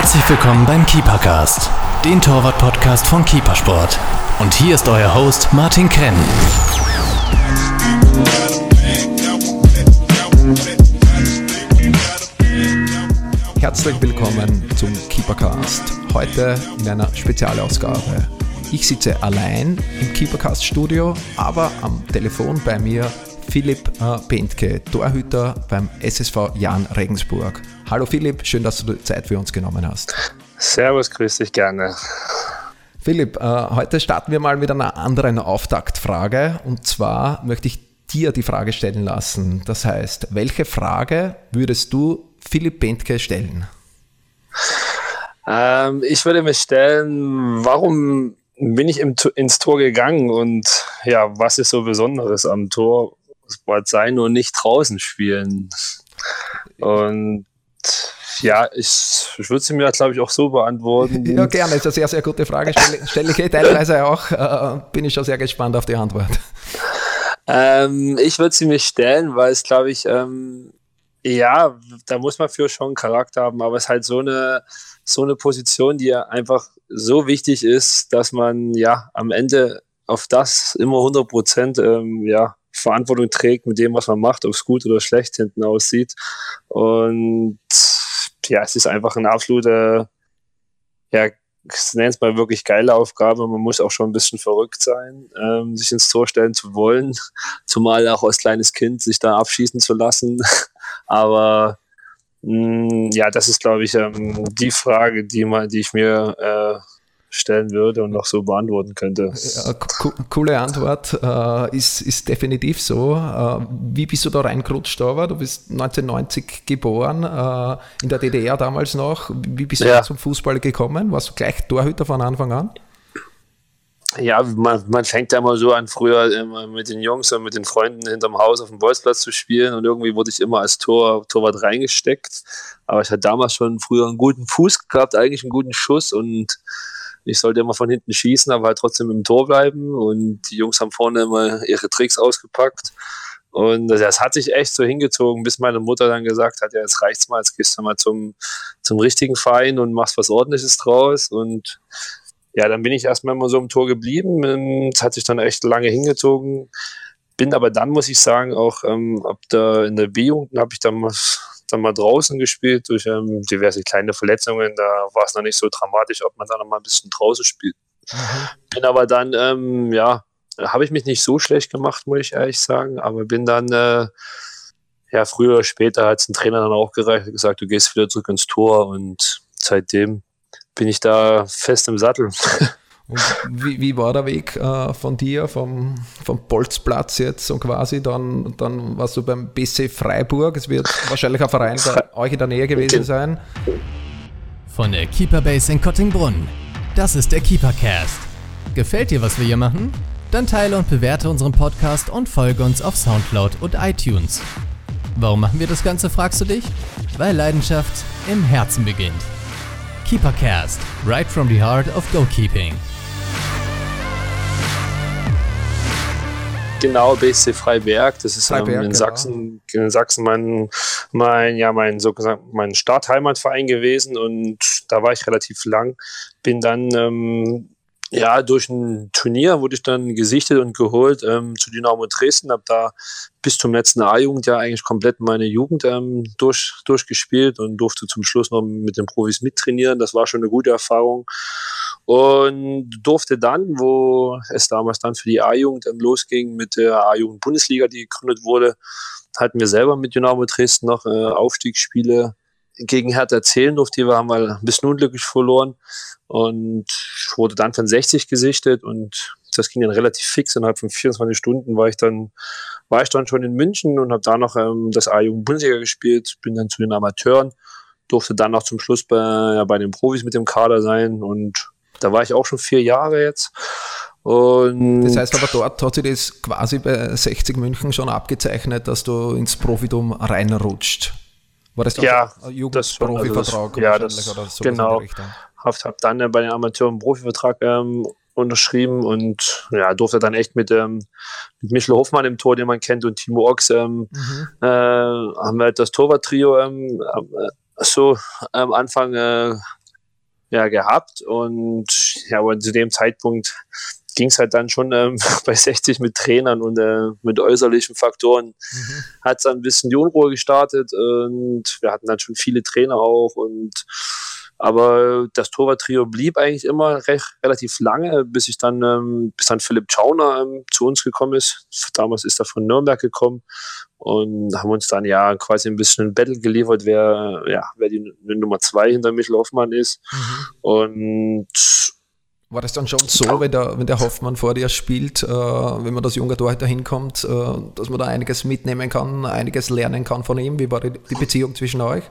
Herzlich willkommen beim Keepercast, den Torwart-Podcast von Keepersport. Und hier ist euer Host Martin Krenn. Herzlich willkommen zum Keepercast. Heute in einer Spezialausgabe. Ich sitze allein im Keepercast-Studio, aber am Telefon bei mir Philipp äh, Bentke, Torhüter beim SSV Jan Regensburg. Hallo Philipp, schön, dass du Zeit für uns genommen hast. Servus, grüß dich gerne. Philipp, äh, heute starten wir mal mit einer anderen Auftaktfrage. Und zwar möchte ich dir die Frage stellen lassen. Das heißt, welche Frage würdest du Philipp Bentke stellen? Ähm, ich würde mir stellen, warum bin ich im, ins Tor gegangen und ja, was ist so Besonderes am Tor? Sport sein und nicht draußen spielen. Und ja, ich, ich würde sie mir, glaube ich, auch so beantworten. Ja, gerne. Das ist eine sehr, sehr gute Frage. Stelle, stelle ich teilweise auch. Äh, bin ich schon sehr gespannt auf die Antwort. Ähm, ich würde sie mir stellen, weil es, glaube ich, ähm, ja, da muss man für schon Charakter haben, aber es ist halt so eine, so eine Position, die einfach so wichtig ist, dass man ja am Ende auf das immer 100 Prozent ähm, ja, Verantwortung trägt mit dem, was man macht, ob es gut oder schlecht hinten aussieht. Und ja, es ist einfach ein absoluter, ja, ich nenne es mal wirklich geile Aufgabe. Man muss auch schon ein bisschen verrückt sein, ähm, sich ins Tor stellen zu wollen, zumal auch als kleines Kind sich da abschießen zu lassen. Aber mh, mm, ja, das ist, glaube ich, ähm, die Frage, die, mal, die ich mir äh, stellen würde und noch so beantworten könnte. Ja, coole Antwort, äh, ist, ist definitiv so. Äh, wie bist du da reingerutscht, Du bist 1990 geboren, äh, in der DDR damals noch. Wie bist du ja. zum Fußball gekommen? Warst du gleich Torhüter von Anfang an? Ja, man, man fängt ja mal so an, früher immer mit den Jungs und mit den Freunden hinterm Haus auf dem Bolzplatz zu spielen und irgendwie wurde ich immer als Tor, Torwart reingesteckt. Aber ich hatte damals schon früher einen guten Fuß gehabt, eigentlich einen guten Schuss und ich sollte immer von hinten schießen, aber halt trotzdem im Tor bleiben. Und die Jungs haben vorne immer ihre Tricks ausgepackt. Und das hat sich echt so hingezogen, bis meine Mutter dann gesagt hat, ja, jetzt reicht's mal, jetzt gehst du mal zum, zum richtigen Verein und machst was ordentliches draus. Und ja, dann bin ich erstmal immer so im Tor geblieben. Es hat sich dann echt lange hingezogen. Bin aber dann, muss ich sagen, auch ähm, ab der, in der B-Jugend habe ich damals dann mal draußen gespielt durch ähm, diverse kleine Verletzungen. Da war es noch nicht so dramatisch, ob man dann noch mal ein bisschen draußen spielt. Mhm. Bin aber dann, ähm, ja, habe ich mich nicht so schlecht gemacht, muss ich ehrlich sagen, aber bin dann, äh, ja, früher oder später hat es ein Trainer dann auch gereicht, gesagt, du gehst wieder zurück ins Tor und seitdem bin ich da fest im Sattel. Und wie, wie war der Weg äh, von dir, vom, vom Bolzplatz jetzt und quasi dann, dann warst du beim BC Freiburg. Es wird wahrscheinlich ein Verein bei euch in der Nähe gewesen sein. Von der Keeperbase in Kottingbrunn. Das ist der Keepercast. Gefällt dir, was wir hier machen? Dann teile und bewerte unseren Podcast und folge uns auf Soundcloud und iTunes. Warum machen wir das Ganze, fragst du dich? Weil Leidenschaft im Herzen beginnt. Keepercast, right from the heart of goalkeeping. Genau, BSC Freiberg. Das ist Freiberg, ähm, in, Sachsen, genau. in Sachsen mein, mein, ja, mein, so gesagt, mein Startheimatverein gewesen und da war ich relativ lang. Bin dann ähm, ja, durch ein Turnier wurde ich dann gesichtet und geholt ähm, zu Dynamo Dresden, habe da bis zum letzten A-Jugend ja eigentlich komplett meine Jugend ähm, durch, durchgespielt und durfte zum Schluss noch mit den Profis mittrainieren. Das war schon eine gute Erfahrung. Und durfte dann, wo es damals dann für die A-Jugend ähm, losging mit der A-Jugend-Bundesliga, die gegründet wurde, hatten wir selber mit Dynamo Dresden noch äh, Aufstiegsspiele gegen Hertha erzählen durfte. Die haben wir ein bisschen unglücklich verloren und wurde dann von 60 gesichtet und das ging dann relativ fix. Innerhalb von 24 Stunden war ich dann, war ich dann schon in München und habe da noch ähm, das A-Jugend Bundesliga gespielt, bin dann zu den Amateuren, durfte dann noch zum Schluss bei, ja, bei den Profis mit dem Kader sein und da war ich auch schon vier Jahre jetzt. Und das heißt aber dort hat sich das quasi bei 60 München schon abgezeichnet, dass du ins Profitum reinrutscht. War das ja, ein Jugendprofivertrag? Also ja, das, so genau. Habe hab dann bei den Amateuren einen Profivertrag ähm, unterschrieben und ja, durfte dann echt mit, ähm, mit Michel Hoffmann im Tor, den man kennt, und Timo Ochs, ähm, mhm. äh, haben wir halt das Torwart-Trio ähm, äh, so am Anfang äh, ja, gehabt. Und ja, aber zu dem Zeitpunkt ging es halt dann schon ähm, bei 60 mit Trainern und äh, mit äußerlichen Faktoren. Mhm. Hat es dann ein bisschen die Unruhe gestartet und wir hatten dann schon viele Trainer auch und aber das Torwarttrio blieb eigentlich immer recht, relativ lange, bis ich dann, ähm, bis dann Philipp Schauner ähm, zu uns gekommen ist. Damals ist er von Nürnberg gekommen und haben uns dann ja quasi ein bisschen ein Battle geliefert, wer, ja, wer die, die Nummer zwei hinter Michel Hoffmann ist. Mhm. Und war das dann schon so, wenn der, wenn der Hoffmann vor dir spielt, äh, wenn man das junge Torhüter hinkommt, äh, dass man da einiges mitnehmen kann, einiges lernen kann von ihm? Wie war die, die Beziehung zwischen euch?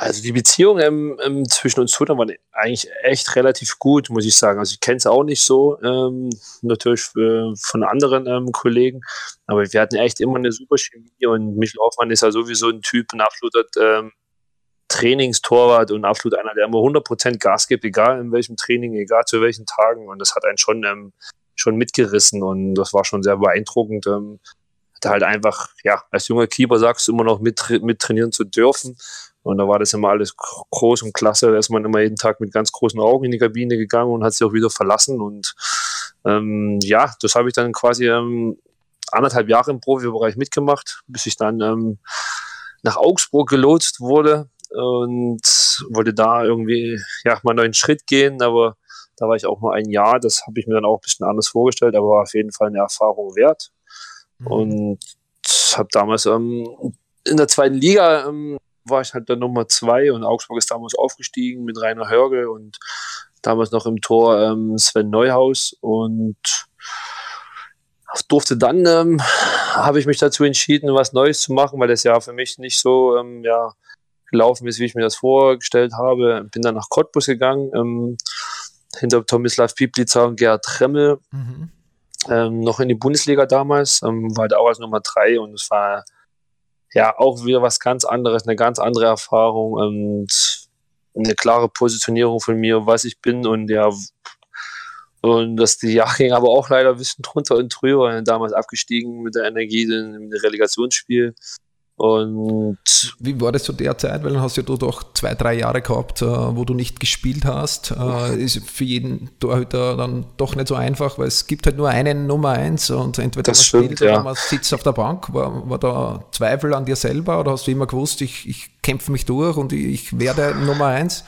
Also die Beziehung ähm, ähm, zwischen uns Tutor war eigentlich echt relativ gut, muss ich sagen. Also ich kenne es auch nicht so, ähm, natürlich äh, von anderen ähm, Kollegen, aber wir hatten echt immer eine super Chemie und Michel Hoffmann ist ja sowieso ein Typ, ein absoluter ähm, Trainingstorwart und absolut einer, der immer 100% Gas gibt, egal in welchem Training, egal zu welchen Tagen und das hat einen schon, ähm, schon mitgerissen und das war schon sehr beeindruckend. Da halt einfach, ja, als junger Keeper sagst du immer noch mit, mit trainieren zu dürfen und da war das immer alles groß und klasse. Da ist man immer jeden Tag mit ganz großen Augen in die Kabine gegangen und hat sie auch wieder verlassen. Und ähm, ja, das habe ich dann quasi ähm, anderthalb Jahre im Profibereich mitgemacht, bis ich dann ähm, nach Augsburg gelotst wurde und wollte da irgendwie ja mal einen neuen Schritt gehen, aber da war ich auch mal ein Jahr, das habe ich mir dann auch ein bisschen anders vorgestellt, aber war auf jeden Fall eine Erfahrung wert. Mhm. Und habe damals ähm, in der zweiten Liga ähm, war ich halt dann Nummer zwei und Augsburg ist damals aufgestiegen mit Rainer Hörge und damals noch im Tor ähm, Sven Neuhaus und durfte dann, ähm, habe ich mich dazu entschieden, was Neues zu machen, weil das ja für mich nicht so ähm, ja, gelaufen ist, wie ich mir das vorgestellt habe. Bin dann nach Cottbus gegangen, ähm, hinter Tomislav Piplica und Gerhard Tremmel, mhm. ähm, noch in die Bundesliga damals, ähm, war halt auch als Nummer drei und es war ja auch wieder was ganz anderes, eine ganz andere Erfahrung und eine klare Positionierung von mir, was ich bin und ja, und dass die Jahre ging aber auch leider ein bisschen drunter und drüber, damals abgestiegen mit der Energie im Relegationsspiel. Und wie war das zu der Zeit? Weil dann hast ja du doch zwei, drei Jahre gehabt, äh, wo du nicht gespielt hast. Äh, ist für jeden Torhüter dann doch nicht so einfach, weil es gibt halt nur einen Nummer eins und entweder das man stimmt, spielt oder man sitzt auf der Bank. War, war da Zweifel an dir selber oder hast du immer gewusst, ich, ich kämpfe mich durch und ich, ich werde Nummer eins?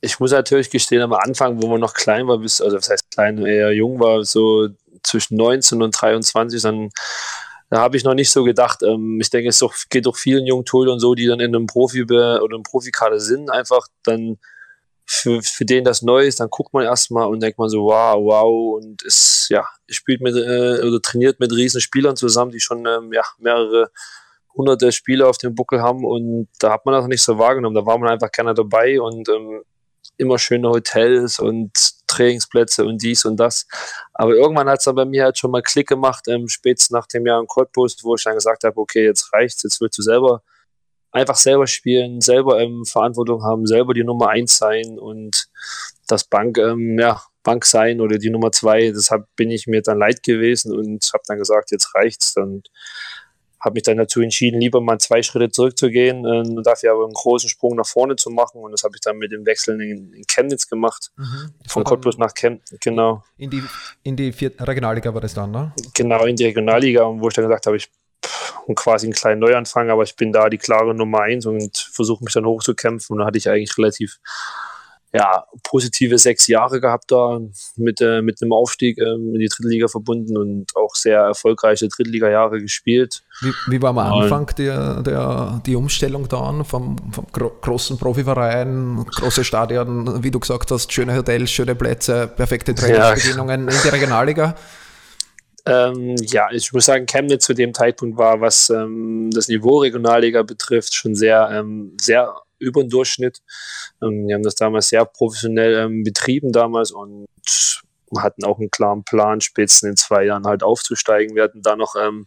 Ich muss natürlich gestehen, am Anfang, wo man noch klein war, bis, also was heißt klein, eher jung war, so zwischen 19 und 23, dann da habe ich noch nicht so gedacht. Ähm, ich denke, es geht doch vielen jungen Torhütern so, die dann in einem Profi oder einem Profikader sind, einfach dann für, für den das neu ist, dann guckt man erstmal und denkt man so, wow, wow, und ist, ja, spielt mit äh, oder trainiert mit riesen Spielern zusammen, die schon ähm, ja, mehrere hunderte Spieler auf dem Buckel haben und da hat man das nicht so wahrgenommen. Da war man einfach gerne dabei und ähm, immer schöne Hotels und Trainingsplätze und dies und das. Aber irgendwann hat es dann bei mir halt schon mal Klick gemacht, ähm, spätestens nach dem Jahr in Cottbus, wo ich dann gesagt habe, okay, jetzt reicht's, jetzt willst du selber einfach selber spielen, selber ähm, Verantwortung haben, selber die Nummer eins sein und das Bank, ähm, ja, Bank sein oder die Nummer zwei, deshalb bin ich mir dann leid gewesen und habe dann gesagt, jetzt reicht's. Und habe mich dann dazu entschieden, lieber mal zwei Schritte zurückzugehen äh, und dafür aber einen großen Sprung nach vorne zu machen. Und das habe ich dann mit dem Wechsel in, in Chemnitz gemacht. Mhm. Von Cottbus nach Chemnitz, genau. In die, in die Regionalliga war das dann, ne? Genau, in die Regionalliga, wo ich dann gesagt habe, ich quasi einen kleinen Neuanfang, aber ich bin da die klare Nummer eins und versuche mich dann hochzukämpfen. Und da hatte ich eigentlich relativ ja, positive sechs Jahre gehabt da mit, äh, mit einem Aufstieg äh, in die Drittliga verbunden und auch sehr erfolgreiche Drittliga-Jahre gespielt. Wie, wie war am Anfang der, der, die Umstellung dann vom, vom gro großen Profiverein, große Stadien, wie du gesagt hast, schöne Hotels, schöne Plätze, perfekte Trainingsbedingungen ja. in die Regionalliga? Ähm, ja, ich muss sagen, Chemnitz zu dem Zeitpunkt war, was ähm, das Niveau Regionalliga betrifft, schon sehr, ähm, sehr über den Durchschnitt. Ähm, wir haben das damals sehr professionell ähm, betrieben damals und hatten auch einen klaren Plan, spätestens in zwei Jahren halt aufzusteigen. Wir hatten da noch ähm,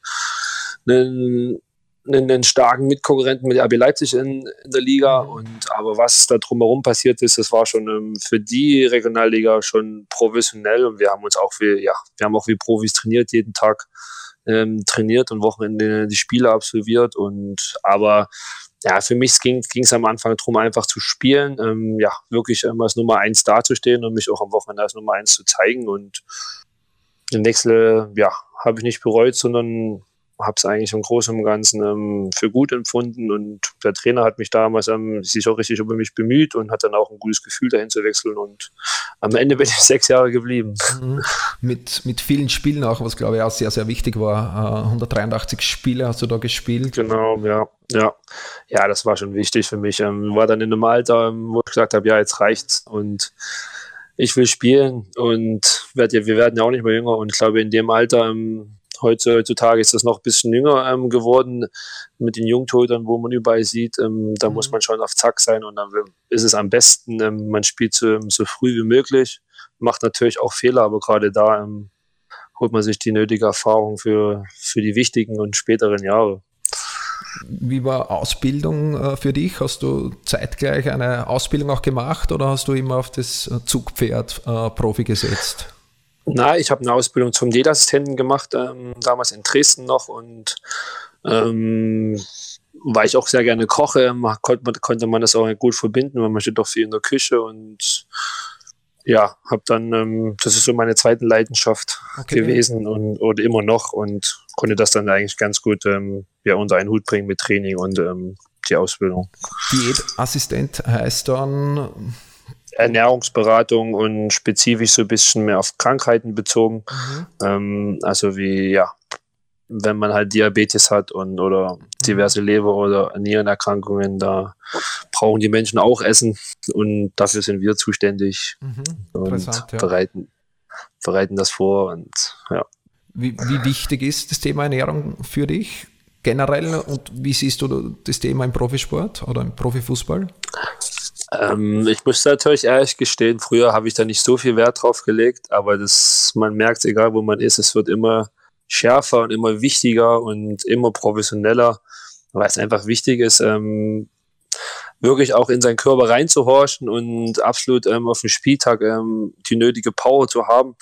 einen, einen, einen, starken Mitkonkurrenten mit RB Leipzig in, in der Liga. Mhm. Und aber was da drumherum passiert ist, das war schon ähm, für die Regionalliga schon professionell und wir haben uns auch wie, ja, wir haben auch wie Profis trainiert, jeden Tag ähm, trainiert und Wochenende die Spiele absolviert. Und aber ja, für mich ging es am Anfang darum, einfach zu spielen, ähm, ja, wirklich ähm, als Nummer eins dazustehen und mich auch am Wochenende als Nummer eins zu zeigen. Und den Wechsel, ja, habe ich nicht bereut, sondern habe es eigentlich im Großen und Ganzen ähm, für gut empfunden und der Trainer hat mich damals ähm, sich auch richtig über mich bemüht und hat dann auch ein gutes Gefühl dahin zu wechseln und am Ende bin ich sechs Jahre geblieben. Mhm. Mit, mit vielen Spielen auch, was glaube ich auch sehr, sehr wichtig war. Äh, 183 Spiele hast du da gespielt. Genau, ja. Ja, ja, das war schon wichtig für mich. Ähm, war dann in einem Alter, ähm, wo ich gesagt habe, ja, jetzt reicht's und ich will spielen und werd ja, wir werden ja auch nicht mehr jünger und ich glaube, in dem Alter ähm, Heutzutage ist das noch ein bisschen jünger ähm, geworden mit den Jungtötern, wo man überall sieht. Ähm, da mhm. muss man schon auf Zack sein und dann ist es am besten, ähm, man spielt so, so, früh wie möglich, macht natürlich auch Fehler, aber gerade da ähm, holt man sich die nötige Erfahrung für, für die wichtigen und späteren Jahre. Wie war Ausbildung äh, für dich? Hast du zeitgleich eine Ausbildung auch gemacht oder hast du immer auf das Zugpferd äh, Profi gesetzt? Na, ich habe eine Ausbildung zum Lehrassistenten gemacht, ähm, damals in Dresden noch und ähm, weil ich auch sehr gerne koche, konnte man, konnte man das auch gut verbinden, weil man steht doch viel in der Küche und ja, habe dann, ähm, das ist so meine zweite Leidenschaft okay. gewesen und oder immer noch und konnte das dann eigentlich ganz gut ähm, ja, unter einen Hut bringen mit Training und ähm, die Ausbildung. Diätassistent heißt dann Ernährungsberatung und spezifisch so ein bisschen mehr auf Krankheiten bezogen. Mhm. Ähm, also wie, ja, wenn man halt Diabetes hat und oder diverse mhm. Leber- oder Nierenerkrankungen, da brauchen die Menschen auch Essen und dafür sind wir zuständig mhm. und ja. bereiten, bereiten das vor und ja. Wie, wie wichtig ist das Thema Ernährung für dich generell und wie siehst du das Thema im Profisport oder im Profifußball? Ähm, ich muss natürlich ehrlich gestehen, früher habe ich da nicht so viel Wert drauf gelegt, aber das, man merkt, egal wo man ist, es wird immer schärfer und immer wichtiger und immer professioneller, weil es einfach wichtig ist, ähm, wirklich auch in seinen Körper reinzuhorchen und absolut ähm, auf dem Spieltag ähm, die nötige Power zu haben.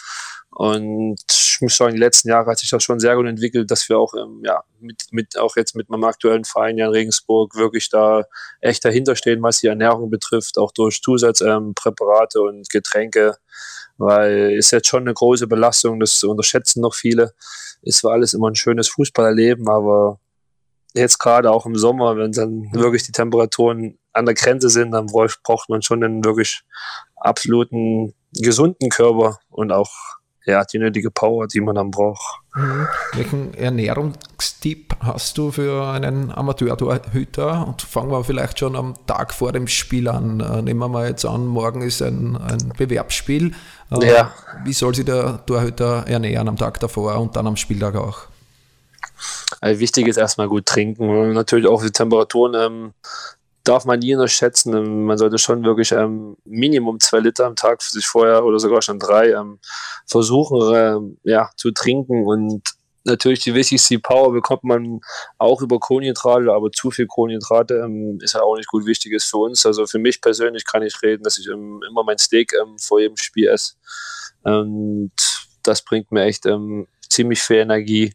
Und sagen, die letzten Jahre hat sich das schon sehr gut entwickelt, dass wir auch, ähm, ja, mit, mit, auch jetzt mit meinem aktuellen Verein ja in Regensburg wirklich da echt dahinter stehen, was die Ernährung betrifft, auch durch Zusatzpräparate ähm, und Getränke, weil ist jetzt schon eine große Belastung, das unterschätzen noch viele. Es war alles immer ein schönes Fußballerleben, aber jetzt gerade auch im Sommer, wenn dann wirklich die Temperaturen an der Grenze sind, dann braucht man schon einen wirklich absoluten gesunden Körper und auch ja, die nötige Power, die man dann braucht. Mhm. Welchen Ernährungstipp hast du für einen Amateurtorhüter? Und fangen wir vielleicht schon am Tag vor dem Spiel an. Äh, nehmen wir mal jetzt an, morgen ist ein, ein Bewerbsspiel. Äh, ja. Wie soll sich der Torhüter ernähren am Tag davor und dann am Spieltag auch? Also wichtig ist erstmal gut trinken. Natürlich auch die Temperaturen ähm, darf man nie unterschätzen. Man sollte schon wirklich ähm, Minimum zwei Liter am Tag für sich vorher oder sogar schon drei ähm, versuchen äh, ja, zu trinken. Und natürlich die wichtigste Power bekommt man auch über Kohlenhydrate, aber zu viel Kohlenhydrate ähm, ist ja auch nicht gut wichtig ist für uns. Also für mich persönlich kann ich reden, dass ich ähm, immer mein Steak ähm, vor jedem Spiel esse. Und das bringt mir echt ähm, ziemlich viel Energie.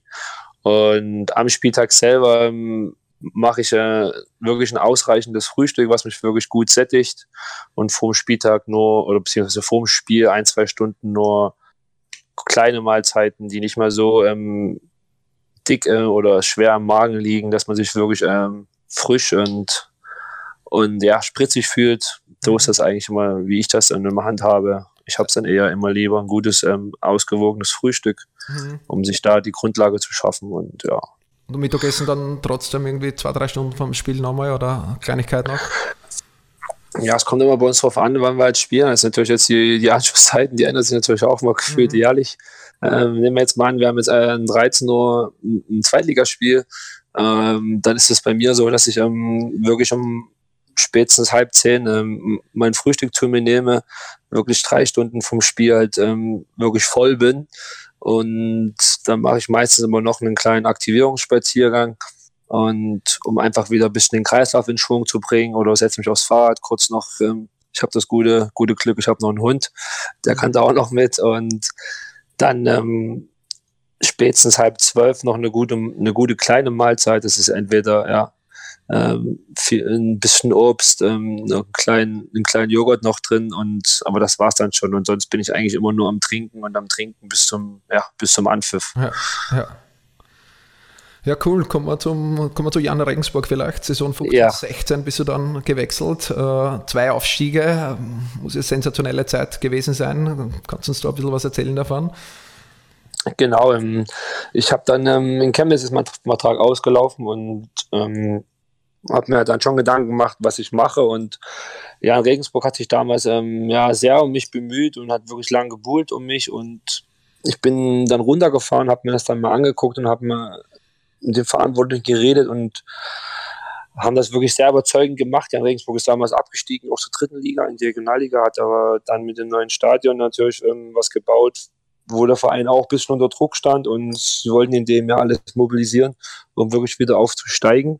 Und am Spieltag selber mache ich äh, wirklich ein ausreichendes Frühstück, was mich wirklich gut sättigt und vorm Spieltag nur oder beziehungsweise vorm Spiel ein, zwei Stunden nur kleine Mahlzeiten, die nicht mal so ähm, dick äh, oder schwer am Magen liegen, dass man sich wirklich ähm, frisch und, und ja, spritzig fühlt. So ist das eigentlich immer, wie ich das in der Hand habe. Ich habe es dann eher immer lieber ein gutes, ähm, ausgewogenes Frühstück, mhm. um sich da die Grundlage zu schaffen und ja, und Mittagessen dann trotzdem irgendwie zwei, drei Stunden vom Spiel nochmal oder Kleinigkeit noch? Ja, es kommt immer bei uns drauf an, wann wir halt spielen. Das ist natürlich jetzt die, die Anschlusszeiten, die ändern sich natürlich auch mal gefühlt mhm. jährlich. Ähm, nehmen wir jetzt mal an, wir haben jetzt äh, um 13 Uhr ein Zweitligaspiel. Ähm, dann ist es bei mir so, dass ich ähm, wirklich um spätestens halb zehn ähm, mein Frühstück zu mir nehme, wirklich drei Stunden vom Spiel halt ähm, wirklich voll bin und dann mache ich meistens immer noch einen kleinen Aktivierungsspaziergang. Und um einfach wieder ein bisschen den Kreislauf in Schwung zu bringen oder setze mich aufs Fahrrad kurz noch. Ähm, ich habe das gute, gute Glück, ich habe noch einen Hund, der kann da auch noch mit. Und dann ähm, spätestens halb zwölf noch eine gute, eine gute kleine Mahlzeit. Das ist entweder ja, ähm, viel, ein bisschen Obst, ähm, einen, kleinen, einen kleinen Joghurt noch drin und aber das war's dann schon und sonst bin ich eigentlich immer nur am Trinken und am Trinken bis zum, ja, bis zum Anpfiff. Ja, ja. Ja, cool. Kommen wir, zum, kommen wir zu Jan Regensburg vielleicht. Saison 15, ja. 16 bist du dann gewechselt. Äh, zwei Aufstiege, muss ja sensationelle Zeit gewesen sein. Kannst du uns da ein bisschen was erzählen davon? Genau, ähm, ich habe dann ähm, in Chemnitz ist mein Vertrag ausgelaufen und ähm, habe mir dann schon Gedanken gemacht, was ich mache. Und ja, Regensburg hat sich damals ähm, ja sehr um mich bemüht und hat wirklich lange gebuhlt um mich. Und ich bin dann runtergefahren, habe mir das dann mal angeguckt und habe mir mit den Verantwortlichen geredet und haben das wirklich sehr überzeugend gemacht. Jan Regensburg ist damals abgestiegen, auch zur dritten Liga, in die Regionalliga, hat aber dann mit dem neuen Stadion natürlich ähm, was gebaut, wo der Verein auch ein bisschen unter Druck stand und sie wollten in dem Jahr alles mobilisieren, um wirklich wieder aufzusteigen.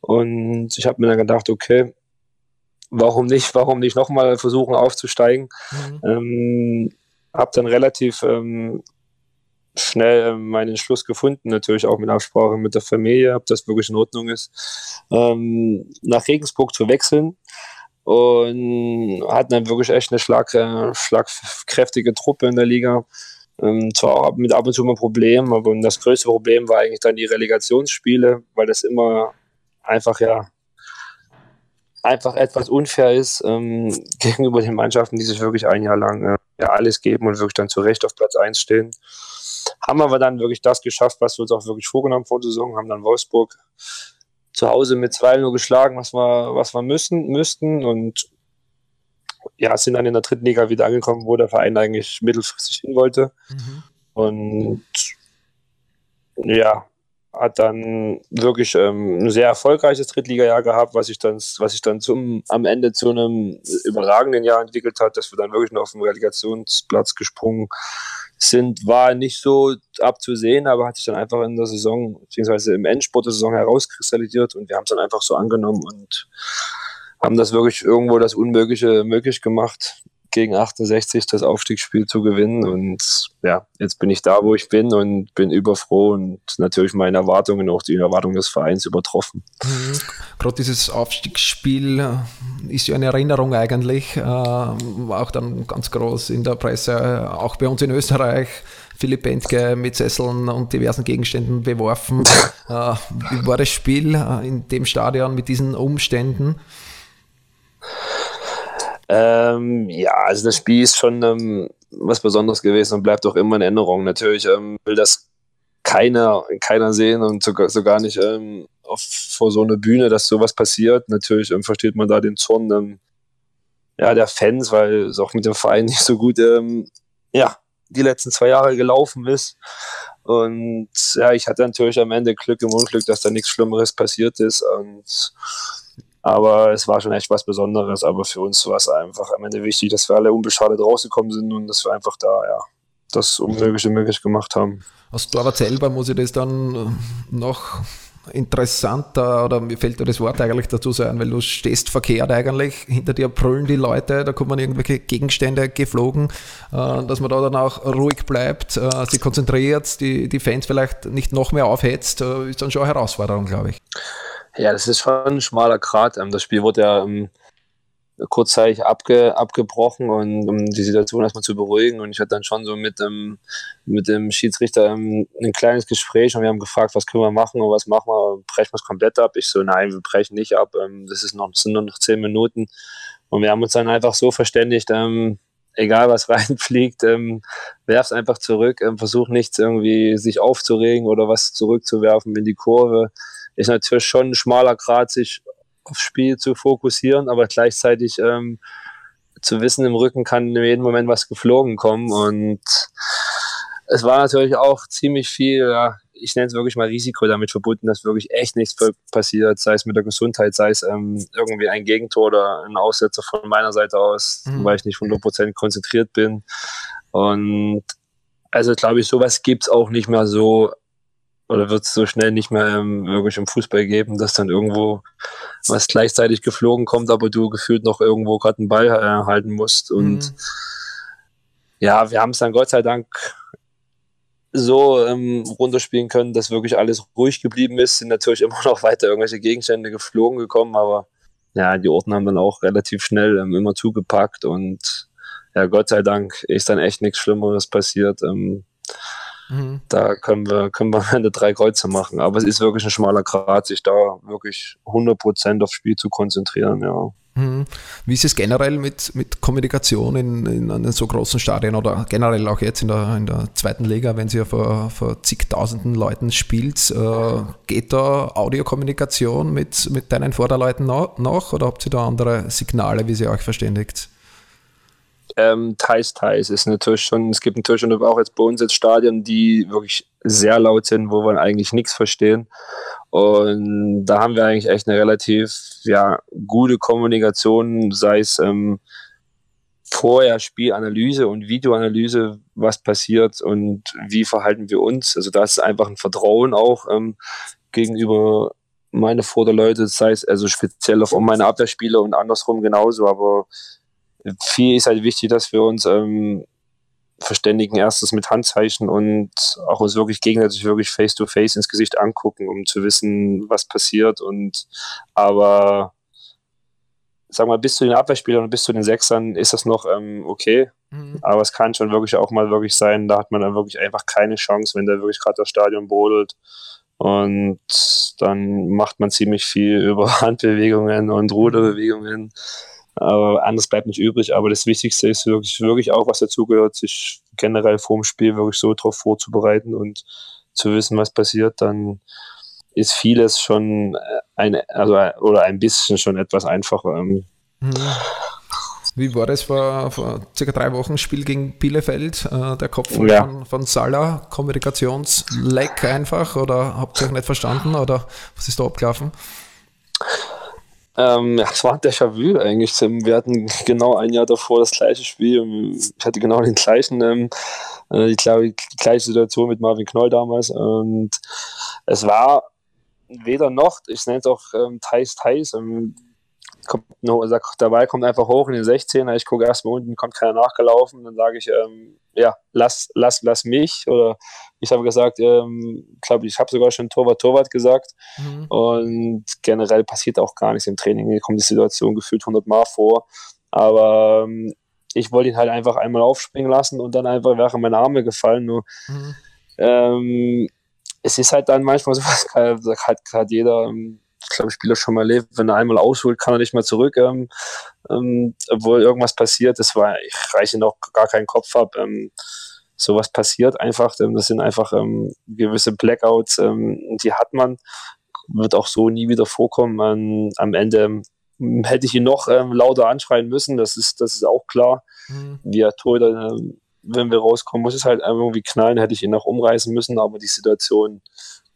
Und ich habe mir dann gedacht, okay, warum nicht, warum nicht nochmal versuchen aufzusteigen? Mhm. Ähm, habe dann relativ ähm, schnell ähm, meinen Entschluss gefunden, natürlich auch mit Absprache mit der Familie, ob das wirklich in Ordnung ist, ähm, nach Regensburg zu wechseln und hatten dann wirklich echt eine schlag, äh, schlagkräftige Truppe in der Liga. Ähm, zwar auch mit ab und zu mal Problemen, aber das größte Problem war eigentlich dann die Relegationsspiele, weil das immer einfach ja einfach etwas unfair ist ähm, gegenüber den Mannschaften, die sich wirklich ein Jahr lang äh, ja, alles geben und wirklich dann zu Recht auf Platz 1 stehen. Haben aber dann wirklich das geschafft, was wir uns auch wirklich vorgenommen vor der Saison, haben dann Wolfsburg zu Hause mit 2-0 geschlagen, was wir, was wir müssen, müssten und ja, sind dann in der dritten Liga wieder angekommen, wo der Verein eigentlich mittelfristig hin wollte. Mhm. Und ja, hat dann wirklich ähm, ein sehr erfolgreiches Drittligajahr gehabt, was sich dann, was sich dann zum, am Ende zu einem überragenden Jahr entwickelt hat, dass wir dann wirklich noch auf den Relegationsplatz gesprungen sind, war nicht so abzusehen, aber hat sich dann einfach in der Saison, beziehungsweise im Endsport der Saison herauskristallisiert und wir haben es dann einfach so angenommen und haben das wirklich irgendwo das Unmögliche möglich gemacht gegen 68 das Aufstiegsspiel zu gewinnen. Und ja, jetzt bin ich da, wo ich bin und bin überfroh und natürlich meine Erwartungen, auch die Erwartungen des Vereins übertroffen. Mhm. Gerade dieses Aufstiegsspiel äh, ist ja eine Erinnerung eigentlich, äh, war auch dann ganz groß in der Presse, auch bei uns in Österreich. Philipp Bentke mit Sesseln und diversen Gegenständen beworfen. äh, wie war das Spiel äh, in dem Stadion mit diesen Umständen? Ähm, ja, also das Spiel ist schon ähm, was Besonderes gewesen und bleibt auch immer in Erinnerung. Natürlich ähm, will das keiner, keiner sehen und sogar, sogar nicht ähm, auf, vor so einer Bühne, dass sowas passiert. Natürlich ähm, versteht man da den Zorn ähm, ja, der Fans, weil es auch mit dem Verein nicht so gut ja, die letzten zwei Jahre gelaufen ist. Und ja, ich hatte natürlich am Ende Glück im Unglück, dass da nichts Schlimmeres passiert ist. Und aber es war schon echt was Besonderes. Aber für uns war es einfach am Ende wichtig, dass wir alle unbeschadet rausgekommen sind und dass wir einfach da, ja, das Unmögliche möglich gemacht haben. Als Torwart selber muss ich das dann äh, noch interessanter oder mir fällt dir das Wort eigentlich dazu sein, weil du stehst verkehrt eigentlich, hinter dir brüllen die Leute, da kommen irgendwelche Gegenstände geflogen, äh, dass man da dann auch ruhig bleibt, äh, sich konzentriert, die, die Fans vielleicht nicht noch mehr aufhetzt, ist dann schon eine Herausforderung, glaube ich. Ja, das ist schon ein schmaler Grat. Ähm, das Spiel wurde ja ähm, kurzzeitig abge, abgebrochen und um die Situation erstmal zu beruhigen. Und ich hatte dann schon so mit dem, mit dem Schiedsrichter ähm, ein kleines Gespräch und wir haben gefragt, was können wir machen und was machen wir? Brechen wir es komplett ab? Ich so, nein, wir brechen nicht ab. das ist noch, sind nur noch zehn Minuten. Und wir haben uns dann einfach so verständigt, ähm, egal was reinfliegt, ähm, werf's einfach zurück, ähm, versuch nichts irgendwie sich aufzuregen oder was zurückzuwerfen in die Kurve ist natürlich schon ein schmaler Grad, sich aufs Spiel zu fokussieren, aber gleichzeitig ähm, zu wissen, im Rücken kann in jedem Moment was geflogen kommen. Und es war natürlich auch ziemlich viel, ja, ich nenne es wirklich mal Risiko damit verbunden, dass wirklich echt nichts passiert, sei es mit der Gesundheit, sei es ähm, irgendwie ein Gegentor oder ein Aussetzer von meiner Seite aus, mhm. weil ich nicht 100% konzentriert bin. Und also glaube ich, sowas gibt es auch nicht mehr so oder wird es so schnell nicht mehr ähm, wirklich im Fußball geben, dass dann irgendwo was gleichzeitig geflogen kommt, aber du gefühlt noch irgendwo gerade einen Ball äh, halten musst. Und mhm. ja, wir haben es dann Gott sei Dank so ähm, runterspielen können, dass wirklich alles ruhig geblieben ist. Sind natürlich immer noch weiter irgendwelche Gegenstände geflogen gekommen, aber ja, die Orten haben dann auch relativ schnell ähm, immer zugepackt und ja, Gott sei Dank ist dann echt nichts Schlimmeres passiert. Ähm, mhm. Da können wir, können wir Ende drei Kreuze machen. Aber es ist wirklich ein schmaler Grat, sich da wirklich 100% aufs Spiel zu konzentrieren, ja. Mhm. Wie ist es generell mit, mit Kommunikation in, in, in so großen Stadien oder generell auch jetzt in der, in der zweiten Liga, wenn sie ja vor, vor zigtausenden Leuten spielt? Äh, geht da Audiokommunikation mit, mit deinen Vorderleuten noch oder habt ihr da andere Signale, wie sie euch verständigt? Ähm, teils, teils ist natürlich schon, es gibt natürlich schon auch jetzt bei uns jetzt Stadien, die wirklich sehr laut sind, wo wir eigentlich nichts verstehen. Und da haben wir eigentlich echt eine relativ ja, gute Kommunikation, sei es ähm, vorher Spielanalyse und Videoanalyse, was passiert und wie verhalten wir uns. Also da ist einfach ein Vertrauen auch ähm, gegenüber meine Vorderleute, sei es also speziell auf meine Abwehrspieler und andersrum genauso. Aber viel ist halt wichtig, dass wir uns ähm, verständigen erstes mit Handzeichen und auch uns wirklich gegenseitig wirklich face to face ins Gesicht angucken, um zu wissen, was passiert. Und aber sag mal, bis zu den Abwehrspielern und bis zu den Sechsern ist das noch ähm, okay. Mhm. Aber es kann schon wirklich auch mal wirklich sein, da hat man dann wirklich einfach keine Chance, wenn da wirklich gerade das Stadion brodelt. Und dann macht man ziemlich viel über Handbewegungen und Ruderbewegungen. Aber anders bleibt nicht übrig. Aber das Wichtigste ist wirklich, wirklich auch, was dazugehört, sich generell vorm Spiel wirklich so darauf vorzubereiten und zu wissen, was passiert. Dann ist vieles schon ein, also, oder ein bisschen schon etwas einfacher. Mhm. Wie war das vor, vor circa drei Wochen Spiel gegen Bielefeld? Äh, der Kopf ja. von, von Salah, Kommunikationsleck einfach oder habt ihr euch nicht verstanden oder was ist da abgelaufen? Ähm, ja, es war ein Déjà-vu eigentlich. Wir hatten genau ein Jahr davor das gleiche Spiel. Ich hatte genau den gleichen, ähm, äh, die, die, gleiche Situation mit Marvin Knoll damals. Und es war weder noch, ich nenne es auch ähm, Thais Thais. Ähm, kommt noch, der Ball kommt einfach hoch in den 16er, ich gucke erstmal unten, kommt keiner nachgelaufen, dann sage ich, ähm, ja, lass, lass, lass mich. Oder ich habe gesagt, ähm, glaube ich, habe sogar schon Torwart, Torwart gesagt. Mhm. Und generell passiert auch gar nichts im Training. Hier kommt die Situation gefühlt 100 Mal vor. Aber ähm, ich wollte ihn halt einfach einmal aufspringen lassen und dann einfach wäre meine Arme gefallen. Nur, mhm. ähm, es ist halt dann manchmal so, was hat gerade jeder, ähm, ich glaube, Spieler schon mal erlebt, wenn er einmal ausholt, kann er nicht mehr zurück, ähm, ähm, obwohl irgendwas passiert. Das war, ich reiche noch gar keinen Kopf ab. Ähm, sowas passiert einfach. Ähm, das sind einfach ähm, gewisse Blackouts, ähm, die hat man. Wird auch so nie wieder vorkommen. Am Ende hätte ich ihn noch lauter anschreien müssen, das ist, das ist auch klar. Mhm. Wir Torhüter, wenn wir rauskommen, muss es halt irgendwie knallen, hätte ich ihn noch umreißen müssen, aber die Situation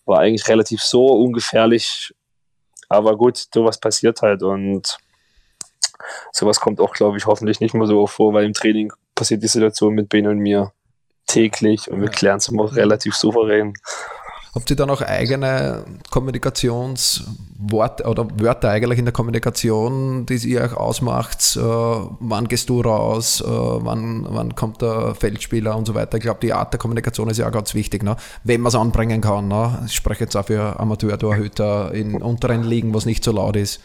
war eigentlich relativ so ungefährlich. Aber gut, sowas passiert halt und sowas kommt auch, glaube ich, hoffentlich nicht mehr so vor, weil im Training passiert die Situation mit Ben und mir täglich und wir klären es immer relativ souverän. Habt ihr dann auch eigene Kommunikationsworte oder Wörter eigentlich in der Kommunikation, die ihr euch ausmacht? Äh, wann gehst du raus? Äh, wann, wann kommt der Feldspieler und so weiter? Ich glaube, die Art der Kommunikation ist ja auch ganz wichtig, ne? wenn man es anbringen kann. Ne? Ich spreche jetzt auch für Amateur-Torhüter in unteren Ligen, was nicht so laut ist.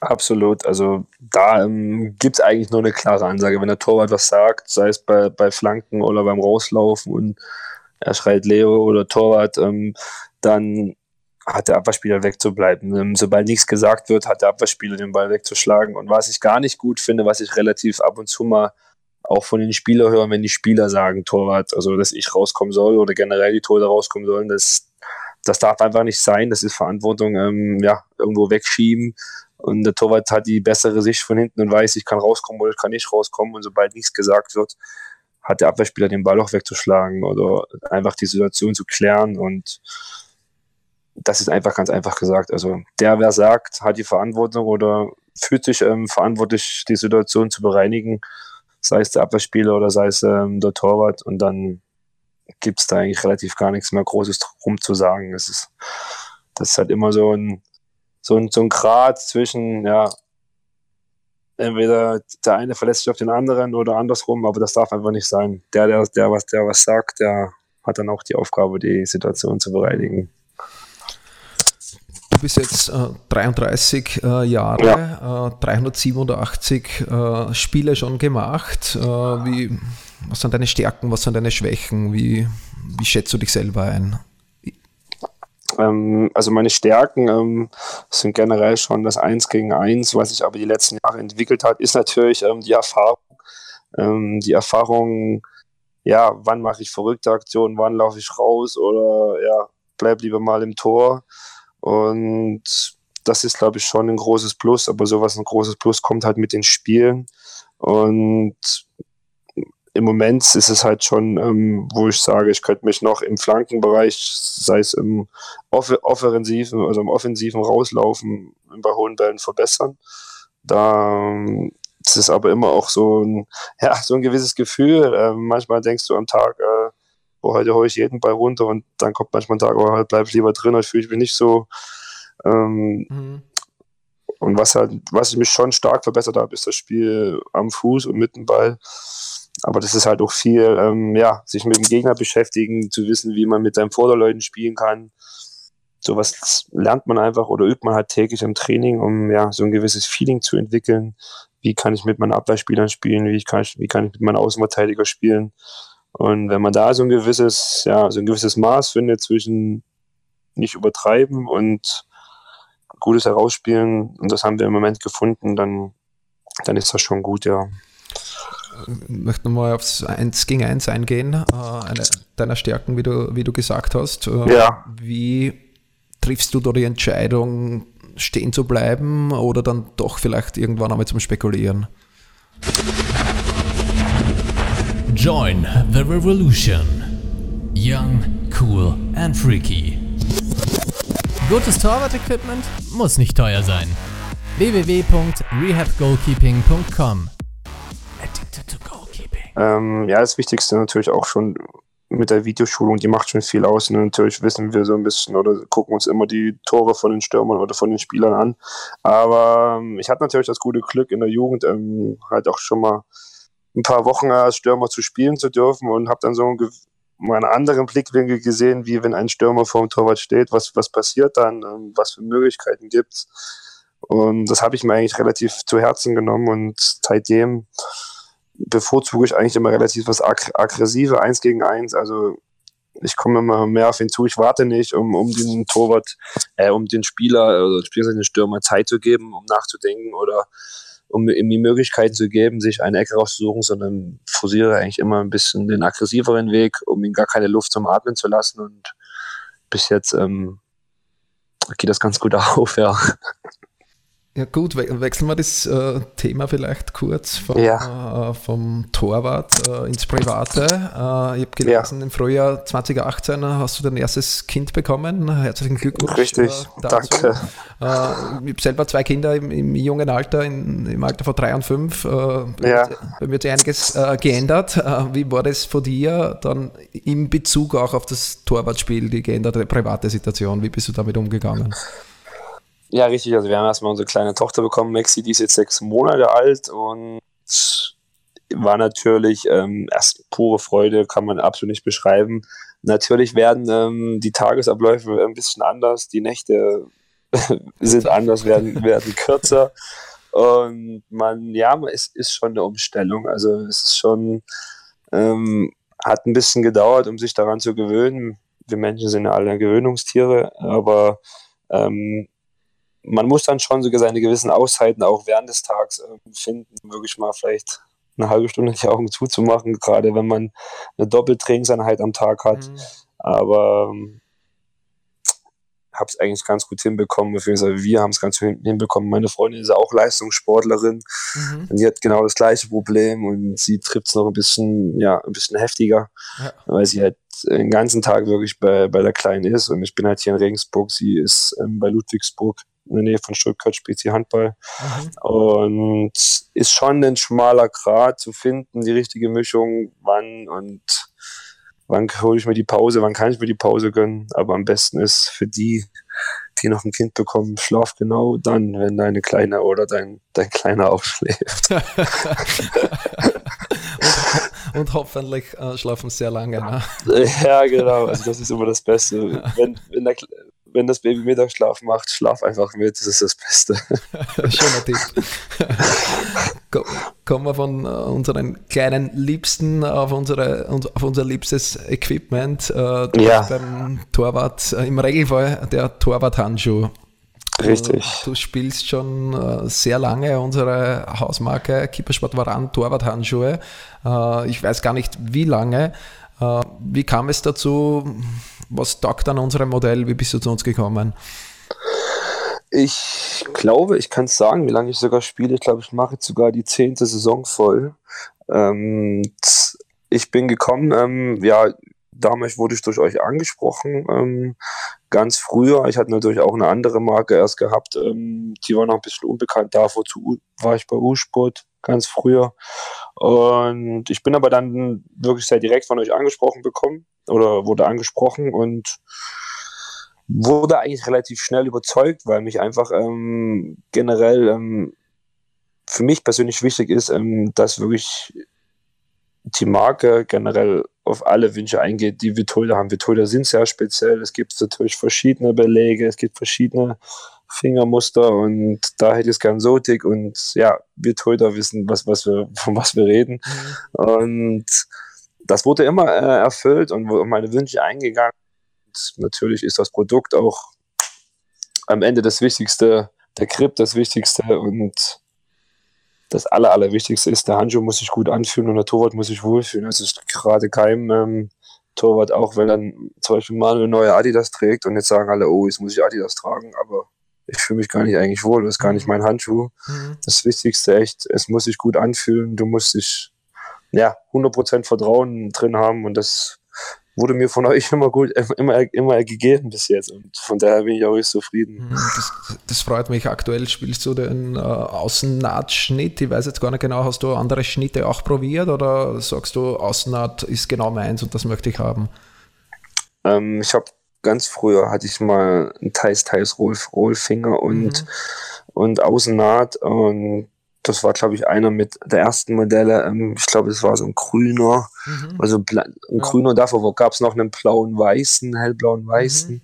Absolut. Also da ähm, gibt es eigentlich nur eine klare Ansage. Wenn der Torwart was sagt, sei es bei, bei Flanken oder beim Rauslaufen und er schreit Leo oder Torwart, ähm, dann hat der Abwehrspieler wegzubleiben. Ähm, sobald nichts gesagt wird, hat der Abwehrspieler den Ball wegzuschlagen. Und was ich gar nicht gut finde, was ich relativ ab und zu mal auch von den Spielern höre, wenn die Spieler sagen, Torwart, also dass ich rauskommen soll oder generell die Tore rauskommen sollen, das, das darf einfach nicht sein. Das ist Verantwortung, ähm, ja, irgendwo wegschieben und der Torwart hat die bessere Sicht von hinten und weiß, ich kann rauskommen oder ich kann nicht rauskommen. Und sobald nichts gesagt wird, hat der Abwehrspieler den Ball auch wegzuschlagen oder einfach die Situation zu klären. Und das ist einfach ganz einfach gesagt. Also der, wer sagt, hat die Verantwortung oder fühlt sich ähm, verantwortlich, die Situation zu bereinigen, sei es der Abwehrspieler oder sei es ähm, der Torwart. Und dann gibt es da eigentlich relativ gar nichts mehr Großes drum zu sagen. Das ist, das ist halt immer so ein so ein, so ein Grad zwischen, ja, entweder der eine verlässt sich auf den anderen oder andersrum, aber das darf einfach nicht sein. Der, der, der was, der was sagt, der hat dann auch die Aufgabe, die Situation zu bereinigen. Du bist jetzt äh, 33 äh, Jahre, ja. 387 äh, äh, Spiele schon gemacht. Äh, wie, was sind deine Stärken, was sind deine Schwächen? Wie, wie schätzt du dich selber ein? Ähm, also meine Stärken ähm, sind generell schon das Eins gegen Eins, was sich aber die letzten Jahre entwickelt hat, ist natürlich ähm, die Erfahrung. Ähm, die Erfahrung, ja, wann mache ich verrückte Aktionen, wann laufe ich raus oder ja, bleib lieber mal im Tor. Und das ist, glaube ich, schon ein großes Plus, aber sowas ein großes Plus kommt halt mit den Spielen. Und im Moment ist es halt schon, ähm, wo ich sage, ich könnte mich noch im Flankenbereich, sei es im Off offensiven, also im offensiven Rauslaufen bei hohen Bällen verbessern. Da ähm, es ist aber immer auch so ein, ja, so ein gewisses Gefühl. Äh, manchmal denkst du am Tag, äh, boah, heute hole ich jeden Ball runter und dann kommt manchmal ein Tag, oh, heute bleib ich lieber drin, ich fühle mich nicht so. Ähm, mhm. Und was halt, was ich mich schon stark verbessert habe, ist das Spiel am Fuß und mit dem Ball. Aber das ist halt auch viel, ähm, ja, sich mit dem Gegner beschäftigen, zu wissen, wie man mit seinen Vorderleuten spielen kann. Sowas lernt man einfach oder übt man halt täglich im Training, um ja so ein gewisses Feeling zu entwickeln. Wie kann ich mit meinen Abwehrspielern spielen? Wie kann ich, wie kann ich mit meinen Außenverteidiger spielen? Und wenn man da so ein gewisses, ja, so ein gewisses Maß findet zwischen nicht übertreiben und Gutes herausspielen, und das haben wir im Moment gefunden, dann, dann ist das schon gut, ja möchte nochmal aufs 1 gegen 1 eingehen. Äh, eine deiner Stärken, wie du, wie du gesagt hast. Äh, ja. Wie triffst du da die Entscheidung, stehen zu bleiben oder dann doch vielleicht irgendwann einmal zum Spekulieren? Join the Revolution. Young, cool and freaky. Gutes Torwart-Equipment muss nicht teuer sein. www.rehabgoalkeeping.com ähm, ja, das Wichtigste natürlich auch schon mit der Videoschulung, die macht schon viel aus. Und natürlich wissen wir so ein bisschen oder gucken uns immer die Tore von den Stürmern oder von den Spielern an. Aber ähm, ich hatte natürlich das gute Glück in der Jugend ähm, halt auch schon mal ein paar Wochen als Stürmer zu spielen zu dürfen und habe dann so einen, mal einen anderen Blickwinkel gesehen, wie wenn ein Stürmer vor dem Torwart steht, was, was passiert dann, ähm, was für Möglichkeiten gibt es. Und das habe ich mir eigentlich relativ zu Herzen genommen und seitdem bevorzuge ich eigentlich immer relativ was Ag aggressive, eins gegen eins. Also ich komme immer mehr auf ihn zu, ich warte nicht, um, um den Torwart, äh, um den Spieler oder den Stürmer Zeit zu geben, um nachzudenken oder um ihm die Möglichkeiten zu geben, sich eine Ecke rauszusuchen, sondern forciere eigentlich immer ein bisschen den aggressiveren Weg, um ihm gar keine Luft zum Atmen zu lassen. Und bis jetzt ähm, geht das ganz gut auf, ja. Ja gut, we wechseln wir das äh, Thema vielleicht kurz vom, ja. äh, vom Torwart äh, ins Private. Äh, ich habe gelesen, ja. im Frühjahr 2018 hast du dein erstes Kind bekommen. Herzlichen Glückwunsch. Richtig, äh, danke. Äh, ich habe selber zwei Kinder im, im jungen Alter, in, im Alter von drei und fünf. ja. Bei mir hat sich einiges geändert. wie war das von dir dann in Bezug auch auf das Torwartspiel, die geänderte private Situation? Wie bist du damit umgegangen? Ja, richtig. Also wir haben erstmal unsere kleine Tochter bekommen, Maxi, die ist jetzt sechs Monate alt und war natürlich ähm, erst pure Freude, kann man absolut nicht beschreiben. Natürlich werden ähm, die Tagesabläufe ein bisschen anders, die Nächte sind anders, werden, werden kürzer. Und man, ja, es ist schon eine Umstellung. Also es ist schon, ähm, hat ein bisschen gedauert, um sich daran zu gewöhnen. Wir Menschen sind ja alle Gewöhnungstiere, aber ähm, man muss dann schon sogar seine gewissen Auszeiten auch während des Tages äh, finden, wirklich mal vielleicht eine halbe Stunde die Augen zuzumachen, gerade wenn man eine Doppeltrainingseinheit am Tag hat. Mhm. Aber ähm, habe es eigentlich ganz gut hinbekommen, beziehungsweise wir haben es ganz gut hinbekommen. Meine Freundin ist auch Leistungssportlerin mhm. und die hat genau das gleiche Problem und sie trifft es noch ein bisschen, ja, ein bisschen heftiger, ja. weil sie halt den ganzen Tag wirklich bei, bei der Kleinen ist und ich bin halt hier in Regensburg, sie ist ähm, bei Ludwigsburg in der Nähe von Stuttgart spielt sie Handball. Mhm. Und ist schon ein schmaler Grad zu finden, die richtige Mischung, wann und wann hole ich mir die Pause, wann kann ich mir die Pause gönnen. Aber am besten ist für die, die noch ein Kind bekommen, schlaf genau dann, wenn deine Kleine oder dein, dein Kleiner aufschläft. und hoffentlich äh, schlafen sehr lange. Ne? Ja, genau. Also das ist immer das Beste. Wenn, wenn, der, wenn das Baby Mittagsschlaf macht, schlaf einfach mit. Das ist das Beste. Schöner Tipp. Kommen wir von äh, unseren kleinen Liebsten auf, unsere, auf unser liebstes Equipment. Äh, ja. Beim Torwart, äh, im Regelfall der Torwart-Handschuh. Richtig. Du spielst schon sehr lange unsere Hausmarke Kippersport Varan Torwart-Handschuhe. Ich weiß gar nicht wie lange. Wie kam es dazu? Was taugt an unserem Modell? Wie bist du zu uns gekommen? Ich glaube, ich kann es sagen, wie lange ich sogar spiele. Ich glaube, ich mache jetzt sogar die zehnte Saison voll. Ähm, ich bin gekommen, ähm, ja, damals wurde ich durch euch angesprochen, ähm, ganz früher. Ich hatte natürlich auch eine andere Marke erst gehabt, ähm, die war noch ein bisschen unbekannt. Davor war ich bei U-Sport ganz früher. Und ich bin aber dann wirklich sehr direkt von euch angesprochen bekommen oder wurde angesprochen und wurde eigentlich relativ schnell überzeugt, weil mich einfach ähm, generell ähm, für mich persönlich wichtig ist, ähm, dass wirklich die Marke generell auf alle Wünsche eingeht, die Vitolda haben. Vitolda sind sehr speziell. Es gibt natürlich verschiedene Belege, es gibt verschiedene Fingermuster und da hätte ich es gern so dick und ja, Vitolda wissen, was, was wir, von was wir reden. Mhm. Und das wurde immer äh, erfüllt und meine Wünsche eingegangen. Und natürlich ist das Produkt auch am Ende das Wichtigste, der Grip das Wichtigste und das Aller, Allerwichtigste ist, der Handschuh muss sich gut anfühlen und der Torwart muss sich wohlfühlen. Es ist gerade kein ähm, Torwart, auch wenn dann zum Beispiel Manuel neue Adidas trägt und jetzt sagen alle, oh, jetzt muss ich Adidas tragen, aber ich fühle mich gar nicht eigentlich wohl, das ist gar nicht mein Handschuh. Mhm. Das Wichtigste echt, es muss sich gut anfühlen, du musst dich ja, 100% Vertrauen drin haben und das wurde mir von euch immer gut, immer, immer gegeben bis jetzt und von daher bin ich auch zufrieden. Mhm, das, das freut mich. Aktuell spielst du den äh, Außennahtschnitt. Ich weiß jetzt gar nicht genau, hast du andere Schnitte auch probiert oder sagst du, Außennaht ist genau meins und das möchte ich haben? Ähm, ich habe ganz früher hatte ich mal einen Teils Teils Rollfinger und, mhm. und Außennaht und das war, glaube ich, einer mit der ersten Modelle. Ähm, ich glaube, es war so ein grüner, mhm. also ein ja. grüner. Davor gab es noch einen blauen, weißen, hellblauen, weißen. Mhm.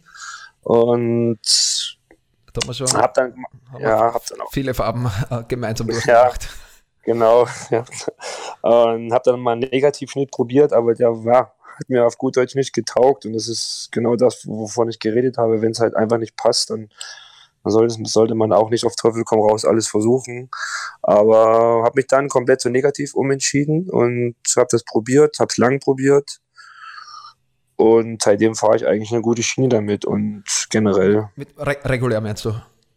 Und da schon, hab dann, ja, hab dann auch viele Farben äh, gemeinsam durchgemacht. Ja, genau. Ja. Und habe dann mal einen Negativschnitt probiert, aber der war hat mir auf gut Deutsch nicht getaugt und das ist genau das, wovon ich geredet habe. Wenn es halt einfach nicht passt, dann sollte, sollte man auch nicht auf Teufel komm raus alles versuchen. Aber habe mich dann komplett so negativ umentschieden und habe das probiert, habe es lang probiert. Und seitdem fahre ich eigentlich eine gute Schiene damit und generell. Mit re regulär meinst du?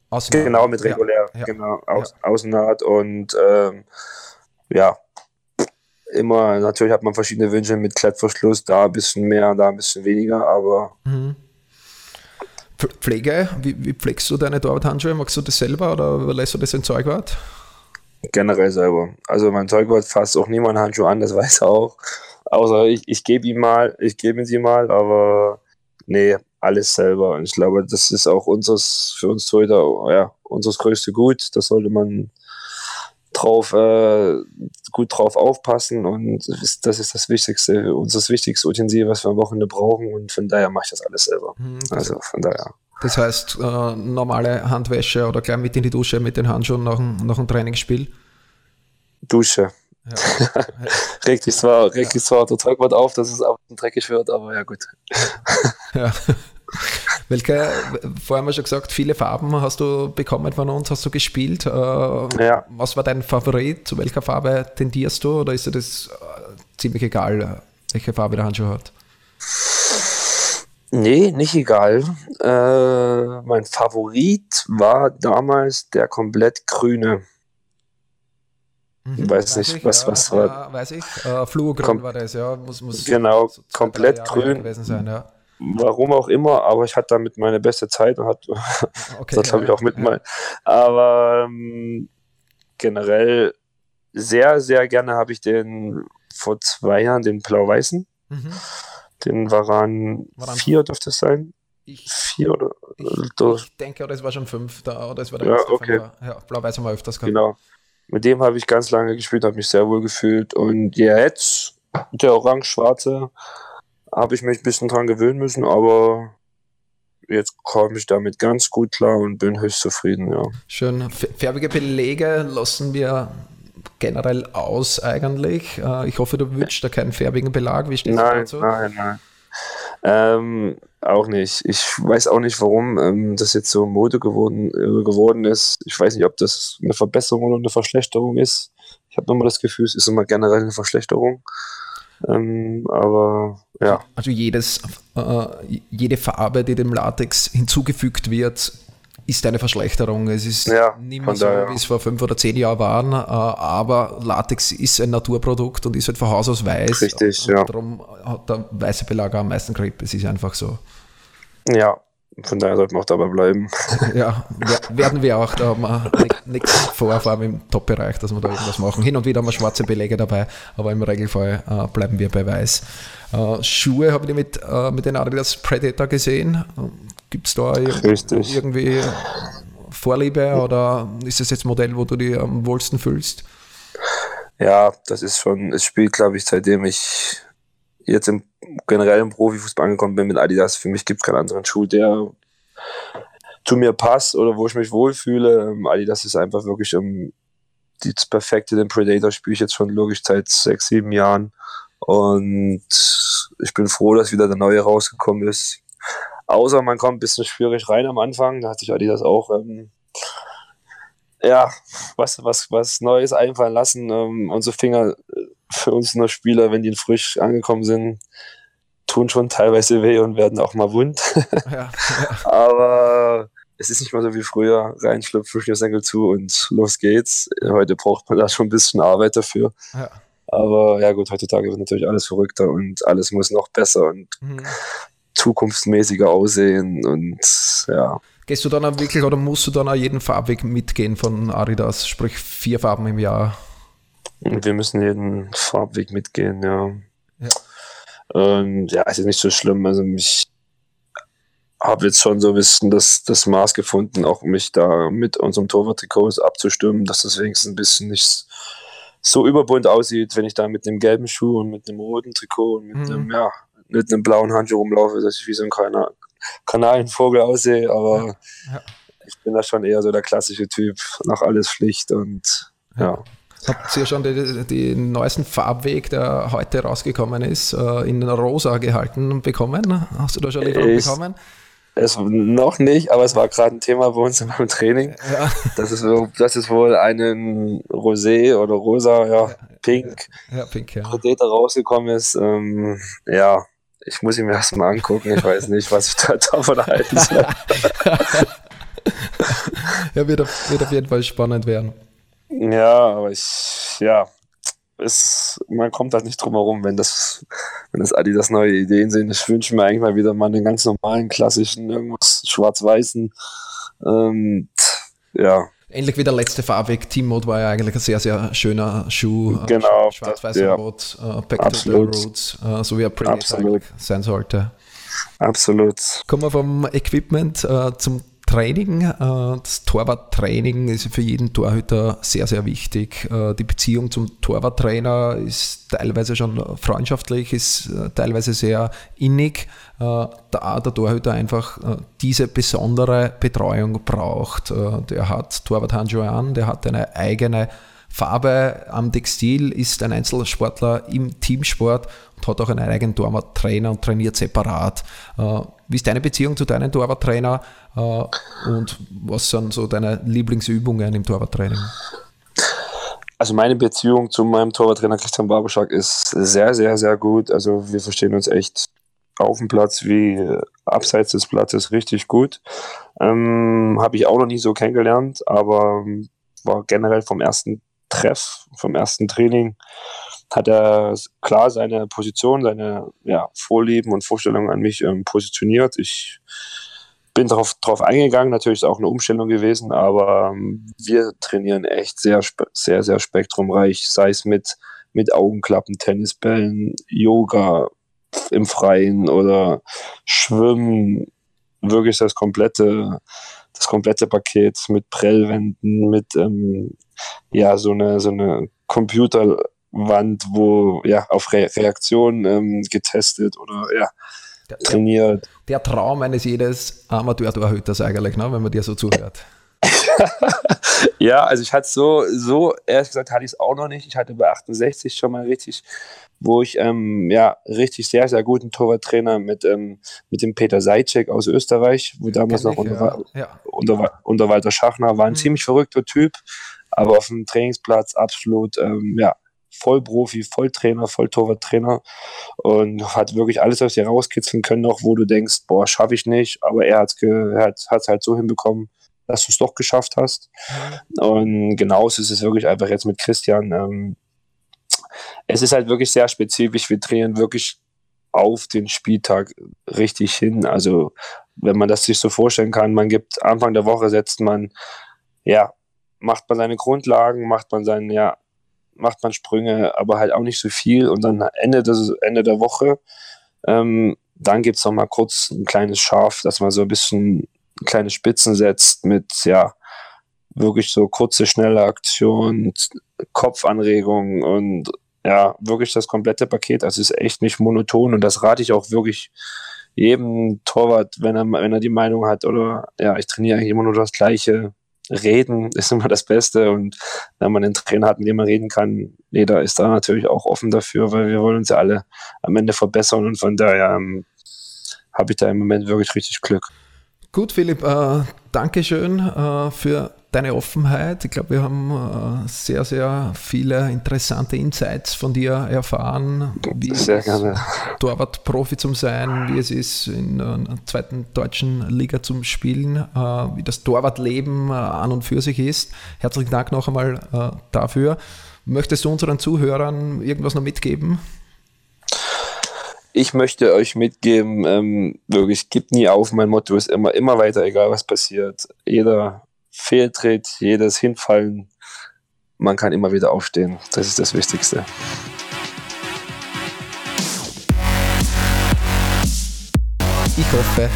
Außennaht. Genau, mit regulär, ja, genau, Aus, ja. Außennaht und ähm, ja, immer, natürlich hat man verschiedene Wünsche mit Klettverschluss, da ein bisschen mehr, da ein bisschen weniger, aber mhm. Pflege, wie, wie pflegst du deine Torwart-Handschuhe? Magst du das selber oder lässt du das in Zeugwart? Generell selber. Also mein Zeugwart fasst auch niemand Handschuh an, das weiß er auch. Außer ich, ich gebe ihm mal, ich gebe sie mal, aber nee, alles selber. Und ich glaube, das ist auch unseres, für uns Torhüter, ja, unseres größte Gut. Das sollte man drauf, äh, gut drauf aufpassen und das ist das Wichtigste, unser wichtigste Utensil, was wir am Wochenende brauchen und von daher mache ich das alles selber. Mhm, also von daher. Das heißt, äh, normale Handwäsche oder gleich mit in die Dusche mit den Handschuhen nach, nach einem Trainingsspiel? Dusche. Ja. regt sich zwar, regt sich zwar total gut auf, dass es auch dreckig wird, aber ja gut. ja. Welche, vorher haben wir schon gesagt, viele Farben hast du bekommen von uns, hast du gespielt. Äh, ja. Was war dein Favorit? Zu welcher Farbe tendierst du oder ist dir das äh, ziemlich egal, welche Farbe der Handschuh hat? Nee, nicht egal. Äh, mein Favorit war damals der komplett grüne. Mhm, weiß, weiß nicht, ich, was, ja, was war. Weiß ich. Äh, Fluogrün war das, ja. Muss, muss genau, komplett grün. Gewesen sein, ja warum auch immer, aber ich hatte damit meine beste Zeit und hat okay, das glaube ich auch mit ja. mal. Aber ähm, generell sehr, sehr gerne habe ich den vor zwei Jahren, den blau-weißen. Mhm. Den Varan 4 dürfte es sein. Ich, vier oder ich, ich denke, das war schon fünf. Da, das war der ja, okay. ja, blau-weiß haben wir öfters gehabt. Genau. Mit dem habe ich ganz lange gespielt, habe mich sehr wohl gefühlt. Und jetzt der orange-schwarze habe ich mich ein bisschen dran gewöhnen müssen, aber jetzt komme ich damit ganz gut klar und bin höchst zufrieden, ja. Schön. Färbige Belege lassen wir generell aus eigentlich. Äh, ich hoffe, du wünschst da keinen färbigen Belag. Wie steht nein, dazu? Nein, nein. Ähm, auch nicht. Ich weiß auch nicht, warum ähm, das jetzt so Mode geworden, äh, geworden ist. Ich weiß nicht, ob das eine Verbesserung oder eine Verschlechterung ist. Ich habe nochmal das Gefühl, es ist immer generell eine Verschlechterung. Ähm, aber ja. Also jedes, äh, jede Farbe, die dem Latex hinzugefügt wird, ist eine Verschlechterung. Es ist ja, nicht mehr so, wie es vor fünf oder zehn Jahren waren, äh, aber Latex ist ein Naturprodukt und ist halt von Haus aus weiß. Richtig, ja. Darum hat der weiße Belag am meisten Grip. Es ist einfach so. Ja, von daher sollten wir auch dabei bleiben. Ja, werden wir auch. Da haben wir nichts vor, vor allem im Top-Bereich, dass wir da irgendwas machen. Hin und wieder haben wir schwarze Belege dabei, aber im Regelfall äh, bleiben wir bei weiß. Äh, Schuhe habe ich mit, äh, mit den Adidas Predator gesehen. Gibt es da Richtig. irgendwie Vorliebe oder ist das jetzt ein Modell, wo du dich am wohlsten fühlst? Ja, das ist schon, es spielt, glaube ich, seitdem ich jetzt im generellen Profifußball angekommen bin mit Adidas. Für mich gibt es keinen anderen Schuh, der zu mir passt oder wo ich mich wohlfühle. Ähm, Adidas ist einfach wirklich um, ähm, das perfekte. Den Predator spiele ich jetzt schon logisch seit sechs, sieben Jahren. Und ich bin froh, dass wieder der neue rausgekommen ist. Außer man kommt ein bisschen schwierig rein am Anfang. Da hat sich Adidas auch ähm, ja, was, was, was Neues einfallen lassen. Ähm, unsere Finger für uns nur Spieler, wenn die frisch angekommen sind, tun schon teilweise weh und werden auch mal wund. Ja, ja. Aber es ist nicht mehr so wie früher. Reinschlüpfen, Schnürsenkel zu und los geht's. Heute braucht man da schon ein bisschen Arbeit dafür. Ja. Aber ja gut, heutzutage wird natürlich alles verrückter und alles muss noch besser und mhm. zukunftsmäßiger aussehen und ja. Gehst du dann auch wirklich oder musst du dann auch jeden Farbweg mitgehen von Adidas, sprich vier Farben im Jahr? Wir müssen jeden Farbweg mitgehen, ja. Ja, und, ja ist nicht so schlimm. Also ich habe jetzt schon so ein bisschen das, das Maß gefunden, auch mich da mit unserem Torwart-Trikot abzustimmen, dass das wenigstens ein bisschen nicht so überbunt aussieht, wenn ich da mit einem gelben Schuh und mit einem roten Trikot und mit mhm. einem, ja, mit einem blauen Handschuh rumlaufe, dass ich wie so ein Kanal Kanarienvogel aussehe, aber ja. Ja. ich bin da schon eher so der klassische Typ, nach alles Pflicht und ja. ja. Habt ihr schon den die neuesten Farbweg, der heute rausgekommen ist, äh, in rosa gehalten bekommen? Hast du da schon Lieferung bekommen? Es noch nicht, aber es war gerade ein Thema bei uns im Training. Ja. Das, ist, das ist wohl einen Rosé oder rosa, ja, pink, ja, pink ja. Predator rausgekommen ist. Ähm, ja, ich muss ihn mir erstmal angucken. Ich weiß nicht, was ich da davon halten soll. ja, wird auf, wird auf jeden Fall spannend werden. Ja, aber ich, ja, es, man kommt halt nicht drum herum, wenn das, wenn das Adidas neue Ideen sind. Ich wünsche mir eigentlich mal wieder mal einen ganz normalen, klassischen, irgendwas schwarz-weißen. Ähm, ja. Ähnlich wie der letzte Farbweg. Team Mode war ja eigentlich ein sehr, sehr schöner Schuh. Äh, genau. Schwarz-weiß ja. Rot, uh, Back Absolut. to the Roots, uh, so wie er Predator sein sollte. Absolut. Kommen wir vom Equipment uh, zum Training, äh, das Torwarttraining ist für jeden Torhüter sehr, sehr wichtig. Äh, die Beziehung zum Torwarttrainer ist teilweise schon freundschaftlich, ist äh, teilweise sehr innig, da der Torhüter einfach diese besondere Betreuung braucht. Der hat Torwarthandschuhe an, der hat eine eigene Farbe am Textil, ist ein Einzelsportler im Teamsport und hat auch einen eigenen Torwarttrainer und trainiert separat. Wie ist deine Beziehung zu deinem Torwarttrainer äh, und was sind so deine Lieblingsübungen im Torwarttraining? Also meine Beziehung zu meinem Torwarttrainer Christian Barboschak ist sehr, sehr, sehr gut. Also wir verstehen uns echt auf dem Platz wie abseits des Platzes richtig gut. Ähm, Habe ich auch noch nie so kennengelernt, aber war generell vom ersten Treff, vom ersten Training hat er klar seine Position, seine ja, Vorlieben und Vorstellungen an mich ähm, positioniert. Ich bin darauf drauf eingegangen, natürlich ist auch eine Umstellung gewesen, aber ähm, wir trainieren echt sehr, sehr, sehr spektrumreich, sei es mit, mit Augenklappen, Tennisbällen, Yoga im Freien oder Schwimmen, wirklich das komplette, das komplette Paket mit Prellwänden, mit ähm, ja, so eine, so eine Computer Wand, wo ja auf Re Reaktionen ähm, getestet oder ja der, trainiert. Der, Traum eines jedes Amateur-Torhüters eigentlich, ne, wenn man dir so zuhört. ja, also ich hatte so, so, ehrlich gesagt, hatte ich es auch noch nicht. Ich hatte bei 68 schon mal richtig, wo ich ähm, ja richtig sehr, sehr guten Torwarttrainer mit, ähm, mit dem Peter Seitschek aus Österreich, wo damals noch unter, ja. Ja. Unter, unter, Walter Schachner war, ein mhm. ziemlich verrückter Typ, aber auf dem Trainingsplatz absolut ähm, ja, Vollprofi, Volltrainer, Volltorwarttrainer und hat wirklich alles aus dir rauskitzeln können, noch wo du denkst, boah, schaffe ich nicht, aber er hat es halt so hinbekommen, dass du es doch geschafft hast. Mhm. Und genauso ist es wirklich einfach jetzt mit Christian. Ähm, es ist halt wirklich sehr spezifisch. Wir trainieren wirklich auf den Spieltag richtig hin. Also, wenn man das sich so vorstellen kann, man gibt Anfang der Woche setzt man, ja, macht man seine Grundlagen, macht man seine, ja, macht man Sprünge, aber halt auch nicht so viel. Und dann Ende, des, Ende der Woche, ähm, dann gibt es noch mal kurz ein kleines Schaf, dass man so ein bisschen kleine Spitzen setzt mit, ja, wirklich so kurze, schnelle Aktionen, Kopfanregungen und ja, wirklich das komplette Paket. Also ist echt nicht monoton und das rate ich auch wirklich jedem Torwart, wenn er, wenn er die Meinung hat oder ja, ich trainiere eigentlich immer nur das Gleiche. Reden ist immer das Beste und wenn man einen Trainer hat, mit dem man reden kann, jeder ist da natürlich auch offen dafür, weil wir wollen uns ja alle am Ende verbessern und von daher ähm, habe ich da im Moment wirklich richtig Glück. Gut, Philipp, äh, danke schön äh, für deine Offenheit. Ich glaube, wir haben äh, sehr, sehr viele interessante Insights von dir erfahren, wie sehr gerne. Torwart-Profi zu sein, wie es ist, in der zweiten deutschen Liga zu spielen, äh, wie das Torwartleben äh, an und für sich ist. Herzlichen Dank noch einmal äh, dafür. Möchtest du unseren Zuhörern irgendwas noch mitgeben? Ich möchte euch mitgeben, ähm, wirklich, gibt nie auf. Mein Motto ist immer, immer weiter, egal was passiert. Jeder Fehltritt, jedes Hinfallen, man kann immer wieder aufstehen. Das ist das Wichtigste. Ich hoffe,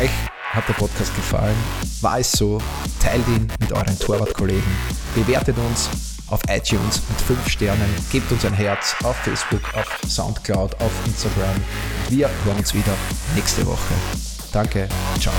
euch hat der Podcast gefallen. War es so, teilt ihn mit euren Torwartkollegen, bewertet uns auf iTunes mit 5 Sternen. Gebt uns ein Herz auf Facebook, auf Soundcloud, auf Instagram. Wir hören uns wieder nächste Woche. Danke, ciao.